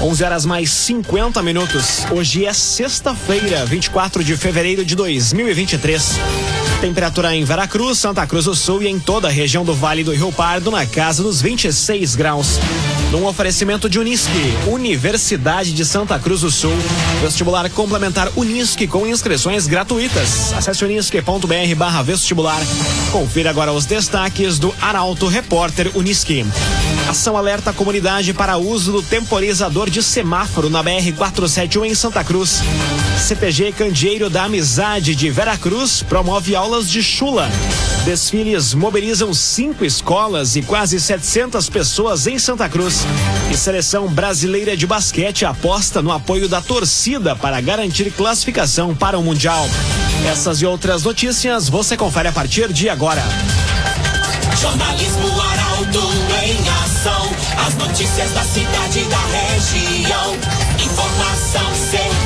11 horas mais 50 minutos. Hoje é sexta-feira, 24 de fevereiro de 2023. Temperatura em Veracruz, Santa Cruz do Sul e em toda a região do Vale do Rio Pardo na casa dos 26 graus. Num oferecimento de Unisque, Universidade de Santa Cruz do Sul. Vestibular complementar Unisque com inscrições gratuitas. Acesse unisque.br barra vestibular. Confira agora os destaques do Arauto Repórter Unisque. Ação alerta a comunidade para uso do temporizador de semáforo na BR-471 em Santa Cruz. CPG Candeeiro da Amizade de Veracruz promove aulas de chula. Desfiles mobilizam cinco escolas e quase 700 pessoas em Santa Cruz. E seleção brasileira de basquete aposta no apoio da torcida para garantir classificação para o Mundial. Essas e outras notícias você confere a partir de agora. Jornalismo Arauto em ação. As notícias da cidade e da região. Informação, opinião.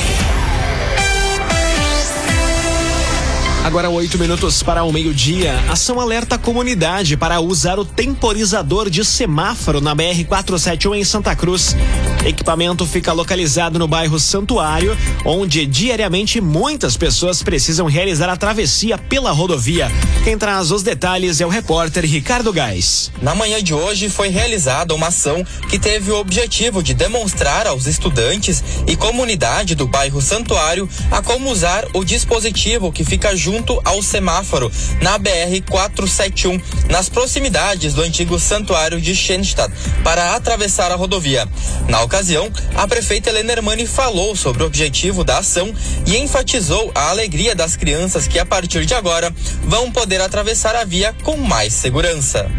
Agora oito minutos para o meio-dia. Ação alerta a comunidade para usar o temporizador de semáforo na BR-471 em Santa Cruz. Equipamento fica localizado no bairro Santuário, onde diariamente muitas pessoas precisam realizar a travessia pela rodovia. Quem traz os detalhes é o repórter Ricardo Gás. Na manhã de hoje foi realizada uma ação que teve o objetivo de demonstrar aos estudantes e comunidade do bairro Santuário a como usar o dispositivo que fica junto ao semáforo na BR 471, nas proximidades do antigo santuário de Schenstadt, para atravessar a rodovia. Na ocasião, a prefeita Helena Hermani falou sobre o objetivo da ação e enfatizou a alegria das crianças que a partir de agora vão poder atravessar a via com mais segurança.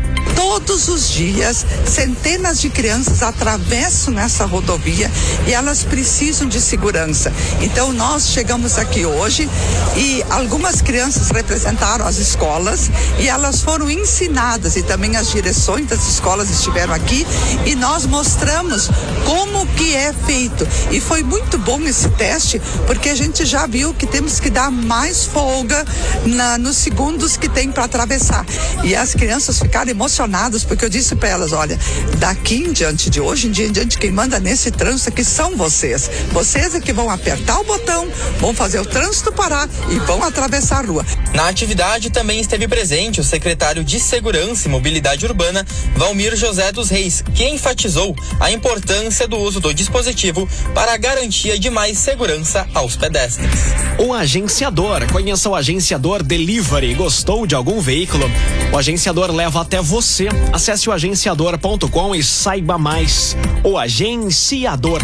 Todos os dias, centenas de crianças atravessam nessa rodovia e elas precisam de segurança. Então, nós chegamos aqui hoje e algumas crianças representaram as escolas e elas foram ensinadas e também as direções das escolas estiveram aqui e nós mostramos como que é feito. E foi muito bom esse teste porque a gente já viu que temos que dar mais folga na, nos segundos que tem para atravessar. E as crianças ficaram emocionadas porque eu disse para elas, olha, daqui em diante de hoje em dia em diante quem manda nesse trânsito aqui são vocês. Vocês é que vão apertar o botão, vão fazer o trânsito parar e vão atravessar a rua. Na atividade também esteve presente o secretário de Segurança e Mobilidade Urbana, Valmir José dos Reis, que enfatizou a importância do uso do dispositivo para a garantia de mais segurança aos pedestres. O agenciador. Conheça o agenciador Delivery. Gostou de algum veículo? O agenciador leva até você. Acesse o agenciador.com e saiba mais. O agenciador.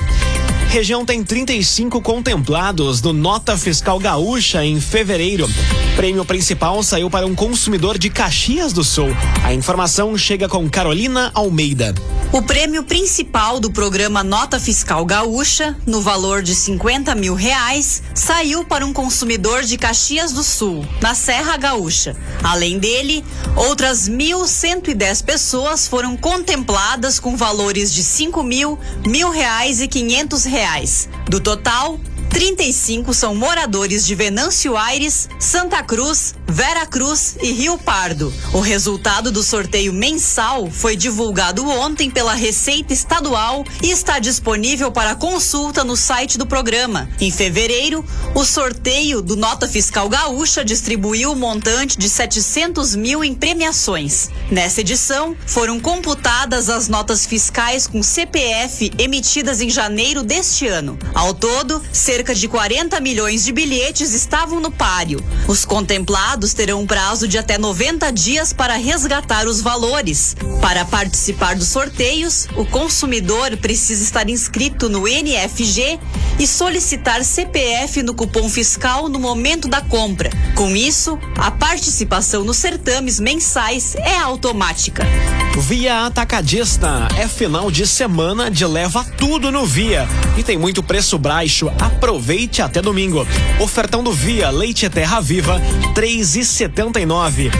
Região tem 35 contemplados do Nota Fiscal Gaúcha em fevereiro. Prêmio principal saiu para um consumidor de Caxias do Sul. A informação chega com Carolina Almeida. O prêmio principal do programa Nota Fiscal Gaúcha, no valor de 50 mil reais, saiu para um consumidor de Caxias do Sul, na Serra Gaúcha. Além dele, outras 1.110 pessoas foram contempladas com valores de 5 mil, mil reais e 500 reais. Do total, 35 são moradores de Venâncio Aires, Santa Cruz, Vera Cruz e Rio Pardo. O resultado do sorteio mensal foi divulgado ontem pela Receita Estadual e está disponível para consulta no site do programa. Em fevereiro, o sorteio do Nota Fiscal Gaúcha distribuiu o montante de 700 mil em premiações. Nessa edição, foram computadas as notas fiscais com CPF emitidas em janeiro deste ano. Ao todo, cerca de 40 milhões de bilhetes estavam no páreo. Os contemplados terão um prazo de até 90 dias para resgatar os valores. Para participar dos sorteios, o consumidor precisa estar inscrito no NFG e solicitar CPF no cupom fiscal no momento da compra. Com isso, a participação nos certames mensais é automática. Via Atacadista é final de semana de leva tudo no Via e tem muito preço baixo. Aproveite até domingo. Ofertão do Via Leite Terra Viva, três 3,79.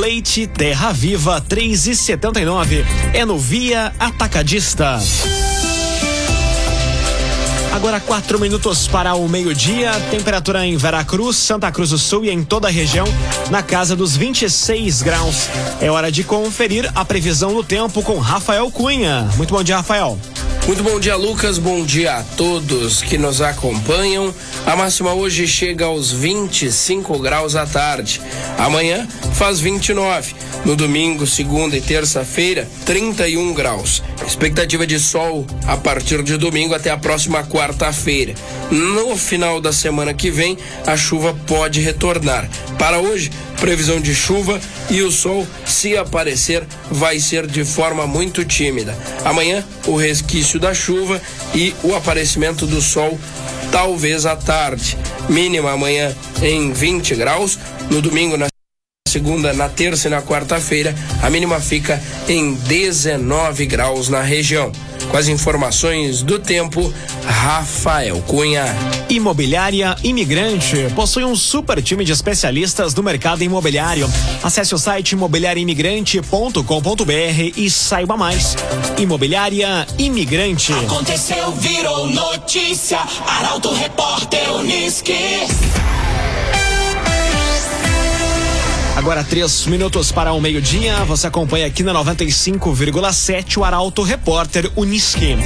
Leite Terra Viva 3,79. É no Via Atacadista. Agora quatro minutos para o meio-dia. Temperatura em Veracruz, Santa Cruz do Sul e em toda a região na casa dos 26 graus. É hora de conferir a previsão do tempo com Rafael Cunha. Muito bom dia, Rafael. Muito bom dia, Lucas. Bom dia a todos que nos acompanham. A máxima hoje chega aos 25 graus à tarde. Amanhã faz 29. No domingo, segunda e terça-feira, 31 graus. Expectativa de sol a partir de domingo até a próxima quarta-feira. No final da semana que vem, a chuva pode retornar. Para hoje, previsão de chuva e o sol, se aparecer, vai ser de forma muito tímida. Amanhã, o resquício da chuva e o aparecimento do sol, talvez à tarde. Mínima amanhã em 20 graus, no domingo na segunda, na terça e na quarta-feira, a mínima fica em 19 graus na região. Com as informações do tempo, Rafael Cunha. Imobiliária Imigrante possui um super time de especialistas do mercado imobiliário. Acesse o site imobiliariaimigrante.com.br e saiba mais. Imobiliária Imigrante. Aconteceu, virou notícia. Arauto Repórter Uniski. Agora três minutos para o meio-dia. Você acompanha aqui na 95,7 o Arauto Repórter Uniski.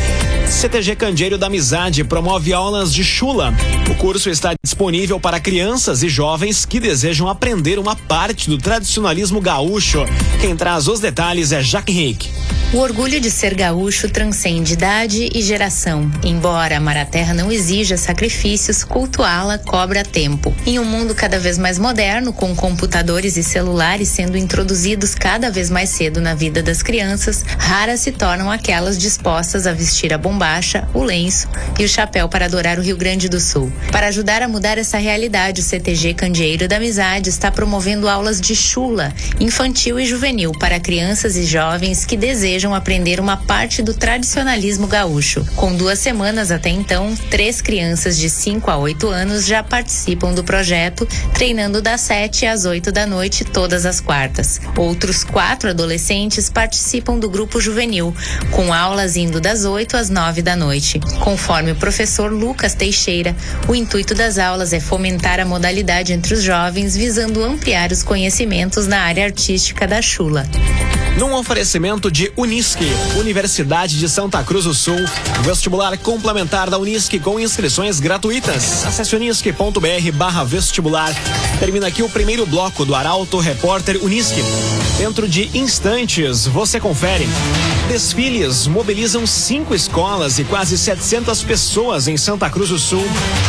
CTG Candeeiro da Amizade promove aulas de chula. O curso está disponível para crianças e jovens que desejam aprender uma parte do tradicionalismo gaúcho. Quem traz os detalhes é Jaque Henrique. O orgulho de ser gaúcho transcende idade e geração. Embora a terra não exija sacrifícios, cultuá-la cobra tempo. Em um mundo cada vez mais moderno, com computadores e celulares sendo introduzidos cada vez mais cedo na vida das crianças, raras se tornam aquelas dispostas a vestir a bombacha, o lenço e o chapéu para adorar o Rio Grande do Sul. Para ajudar a mudar essa realidade, o CTG Candeeiro da Amizade está promovendo aulas de chula, infantil e juvenil para crianças e jovens que desejam aprender uma parte do tradicionalismo gaúcho. Com duas semanas até então, três crianças de 5 a 8 anos já participam do projeto, treinando das 7 às 8 da noite todas as quartas. Outros quatro adolescentes participam do grupo juvenil, com aulas indo das 8 às 9 da noite. Conforme o professor Lucas Teixeira, o intuito das aulas é fomentar a modalidade entre os jovens, visando ampliar os conhecimentos na área artística da chula. Num oferecimento de Unisque, Universidade de Santa Cruz do Sul, vestibular complementar da Unisque com inscrições gratuitas. Acesse unisque.br barra vestibular. Termina aqui o primeiro bloco do Arauto Repórter Unisque. Dentro de instantes, você confere. Desfiles mobilizam cinco escolas e quase 700 pessoas em Santa Cruz do Sul.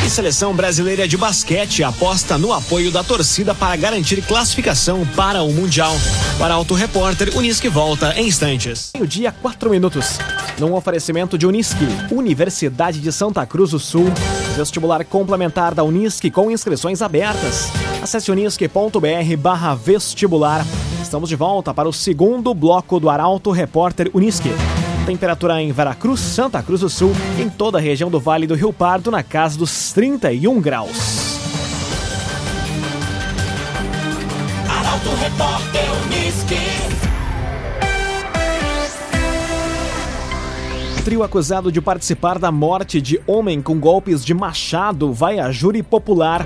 E seleção brasileira de basquete aposta no apoio da torcida para garantir classificação para o Mundial. O Arauto Repórter Unisque volta em instantes. O dia quatro minutos. Num oferecimento de Unisque, Universidade de Santa Cruz do Sul. Vestibular complementar da Unisque com inscrições abertas. Acesse barra vestibular. Estamos de volta para o segundo bloco do Arauto Repórter Unisque. Temperatura em Veracruz, Santa Cruz do Sul, em toda a região do Vale do Rio Pardo, na casa dos 31 graus. Arauto Repórter. Trio acusado de participar da morte de homem com golpes de machado vai a júri popular.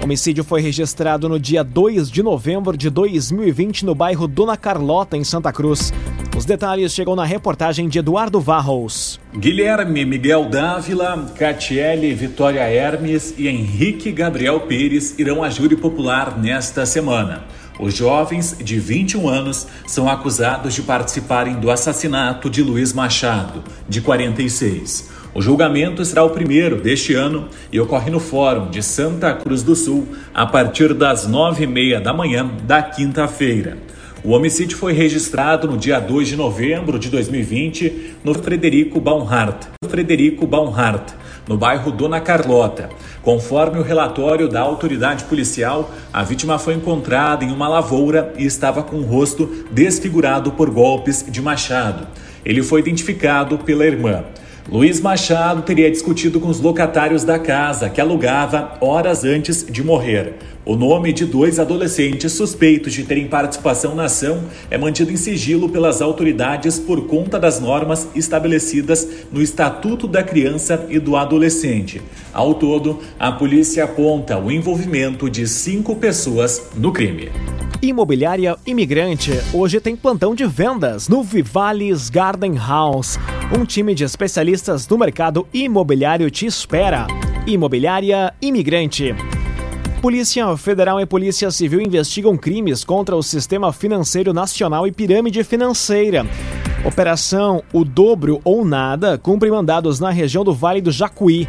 O homicídio foi registrado no dia 2 de novembro de 2020 no bairro Dona Carlota, em Santa Cruz. Os detalhes chegam na reportagem de Eduardo Varros. Guilherme Miguel Dávila, Catiele Vitória Hermes e Henrique Gabriel Pires irão a júri popular nesta semana. Os jovens de 21 anos são acusados de participarem do assassinato de Luiz Machado, de 46. O julgamento será o primeiro deste ano e ocorre no Fórum de Santa Cruz do Sul a partir das nove e meia da manhã da quinta-feira. O homicídio foi registrado no dia 2 de novembro de 2020 no Frederico Baumhart, Frederico Baumhart, no bairro Dona Carlota. Conforme o relatório da autoridade policial, a vítima foi encontrada em uma lavoura e estava com o rosto desfigurado por golpes de machado. Ele foi identificado pela irmã. Luiz Machado teria discutido com os locatários da casa que alugava horas antes de morrer. O nome de dois adolescentes suspeitos de terem participação na ação é mantido em sigilo pelas autoridades por conta das normas estabelecidas no Estatuto da Criança e do Adolescente. Ao todo, a polícia aponta o envolvimento de cinco pessoas no crime. Imobiliária Imigrante hoje tem plantão de vendas no Vivales Garden House. Um time de especialistas do mercado imobiliário te espera. Imobiliária Imigrante. Polícia Federal e Polícia Civil investigam crimes contra o Sistema Financeiro Nacional e Pirâmide Financeira. Operação O Dobro ou Nada cumpre mandados na região do Vale do Jacuí.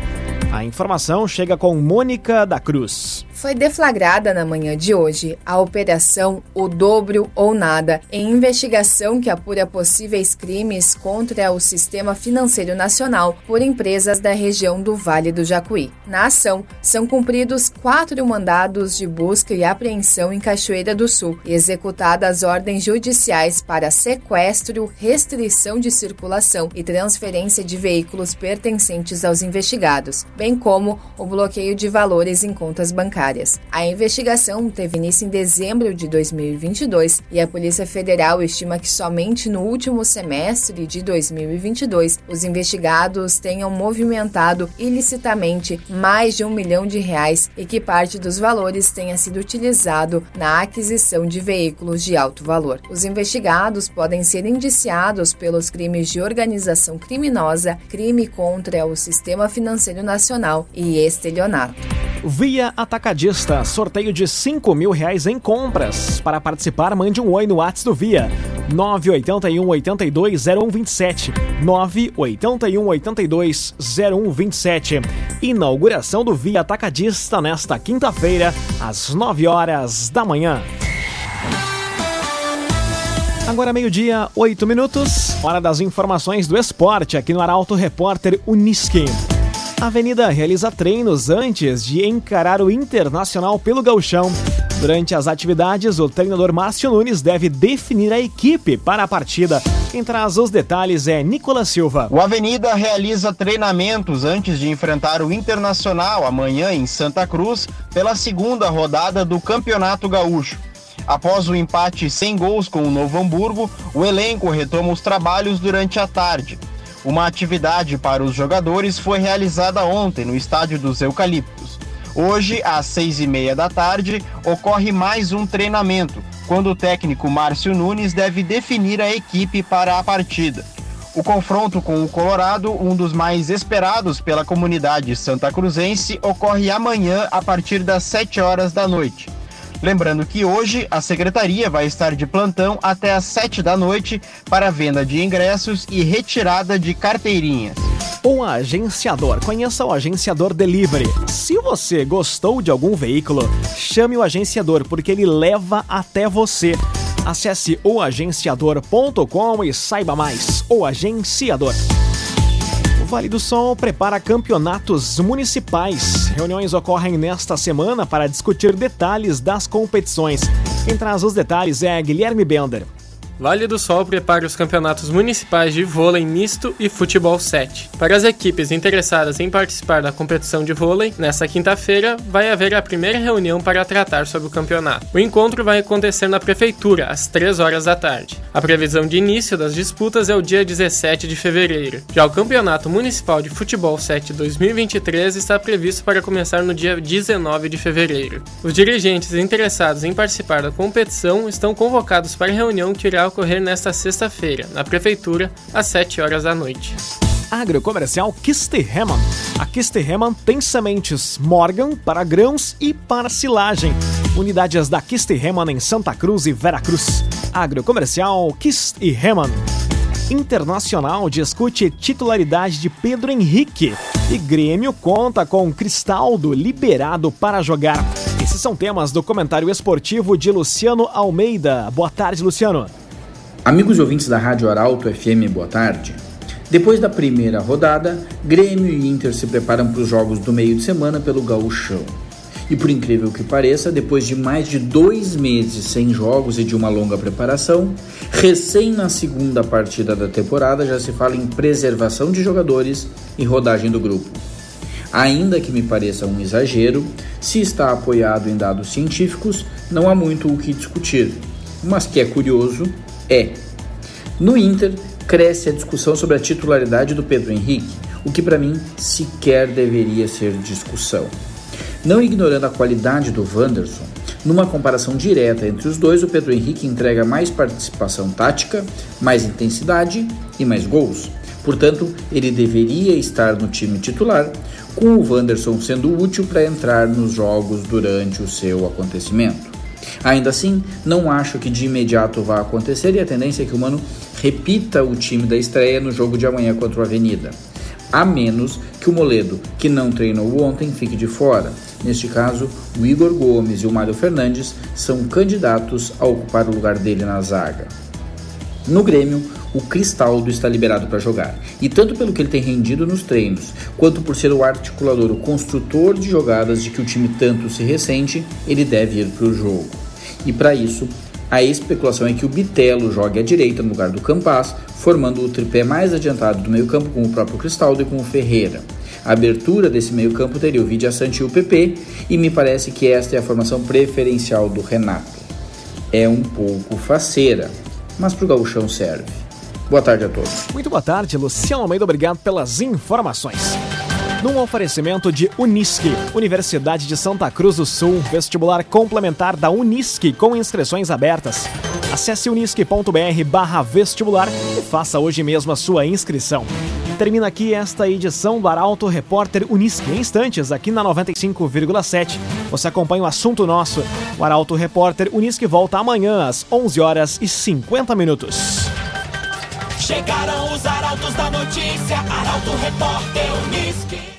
A informação chega com Mônica da Cruz. Foi deflagrada na manhã de hoje a Operação O Dobro ou Nada, em investigação que apura possíveis crimes contra o sistema financeiro nacional por empresas da região do Vale do Jacuí. Na ação, são cumpridos quatro mandados de busca e apreensão em Cachoeira do Sul e executadas ordens judiciais para sequestro, restrição de circulação e transferência de veículos pertencentes aos investigados, bem como o bloqueio de valores em contas bancárias. A investigação teve início em dezembro de 2022 e a Polícia Federal estima que somente no último semestre de 2022 os investigados tenham movimentado ilicitamente mais de um milhão de reais e que parte dos valores tenha sido utilizado na aquisição de veículos de alto valor. Os investigados podem ser indiciados pelos crimes de organização criminosa, crime contra o sistema financeiro nacional e estelionato. Via Atacadista, sorteio de 5 mil reais em compras. Para participar, mande um oi no WhatsApp do Via. 981 82 0127. 981 82 0127. Inauguração do Via Atacadista nesta quinta-feira, às 9 horas da manhã. Agora meio-dia, 8 minutos. Hora das informações do esporte aqui no Arauto Repórter Uniski. A Avenida realiza treinos antes de encarar o Internacional pelo Gauchão. Durante as atividades, o treinador Márcio Nunes deve definir a equipe para a partida. Quem traz os detalhes é Nicolas Silva. O Avenida realiza treinamentos antes de enfrentar o Internacional amanhã em Santa Cruz pela segunda rodada do Campeonato Gaúcho. Após o empate sem gols com o Novo Hamburgo, o elenco retoma os trabalhos durante a tarde. Uma atividade para os jogadores foi realizada ontem no estádio dos Eucaliptos. Hoje, às seis e meia da tarde, ocorre mais um treinamento, quando o técnico Márcio Nunes deve definir a equipe para a partida. O confronto com o Colorado, um dos mais esperados pela comunidade santa cruzense, ocorre amanhã a partir das 7 horas da noite. Lembrando que hoje a secretaria vai estar de plantão até às 7 da noite para venda de ingressos e retirada de carteirinhas. O agenciador. Conheça o agenciador Delivery. Se você gostou de algum veículo, chame o agenciador porque ele leva até você. Acesse oagenciador.com e saiba mais. O Agenciador. O Vale do Sol prepara campeonatos municipais. Reuniões ocorrem nesta semana para discutir detalhes das competições. Quem traz os detalhes é Guilherme Bender. Vale do Sol prepara os campeonatos municipais de vôlei misto e futebol 7. Para as equipes interessadas em participar da competição de vôlei, nesta quinta-feira vai haver a primeira reunião para tratar sobre o campeonato. O encontro vai acontecer na prefeitura às 3 horas da tarde. A previsão de início das disputas é o dia 17 de fevereiro. Já o Campeonato Municipal de Futebol 7 2023 está previsto para começar no dia 19 de fevereiro. Os dirigentes interessados em participar da competição estão convocados para a reunião que irá ocorrer nesta sexta-feira, na Prefeitura, às 7 horas da noite. Agrocomercial Kisterhemann. A Kisterhemann tem sementes Morgan para grãos e para silagem. Unidades da Kisterhemann em Santa Cruz e Veracruz. Agrocomercial Kisterhemann. Internacional discute titularidade de Pedro Henrique. E Grêmio conta com Cristaldo liberado para jogar. Esses são temas do comentário esportivo de Luciano Almeida. Boa tarde, Luciano. Amigos ouvintes da Rádio Arauto FM, boa tarde. Depois da primeira rodada, Grêmio e Inter se preparam para os jogos do meio de semana pelo Gauchão. E por incrível que pareça, depois de mais de dois meses sem jogos e de uma longa preparação, recém na segunda partida da temporada já se fala em preservação de jogadores e rodagem do grupo. Ainda que me pareça um exagero, se está apoiado em dados científicos, não há muito o que discutir. Mas que é curioso é. No Inter, cresce a discussão sobre a titularidade do Pedro Henrique, o que para mim sequer deveria ser discussão. Não ignorando a qualidade do Wanderson, numa comparação direta entre os dois, o Pedro Henrique entrega mais participação tática, mais intensidade e mais gols. Portanto, ele deveria estar no time titular, com o Wanderson sendo útil para entrar nos jogos durante o seu acontecimento. Ainda assim, não acho que de imediato vá acontecer e a tendência é que o Mano repita o time da estreia no jogo de amanhã contra o Avenida. A menos que o Moledo, que não treinou ontem, fique de fora. Neste caso, o Igor Gomes e o Mário Fernandes são candidatos a ocupar o lugar dele na zaga. No Grêmio, o Cristaldo está liberado para jogar, e tanto pelo que ele tem rendido nos treinos, quanto por ser o articulador, o construtor de jogadas de que o time tanto se ressente, ele deve ir para o jogo. E para isso, a especulação é que o Bitelo jogue à direita no lugar do Campas, formando o tripé mais adiantado do meio-campo com o próprio Cristaldo e com o Ferreira. A abertura desse meio-campo teria o Vidia Sante e o PP, e me parece que esta é a formação preferencial do Renato. É um pouco faceira, mas para o gauchão serve. Boa tarde a todos. Muito boa tarde, Luciano Almeida, obrigado pelas informações. Num oferecimento de Unisque, Universidade de Santa Cruz do Sul, vestibular complementar da Unisque com inscrições abertas. Acesse unisque.br barra vestibular e faça hoje mesmo a sua inscrição. Termina aqui esta edição do Arauto Repórter Unisque. Em instantes, aqui na 95,7, você acompanha o assunto nosso. O Arauto Repórter Unisque volta amanhã às 11 horas e 50 minutos. Chegaram os arautos da notícia, Arauto Repórter Unisque.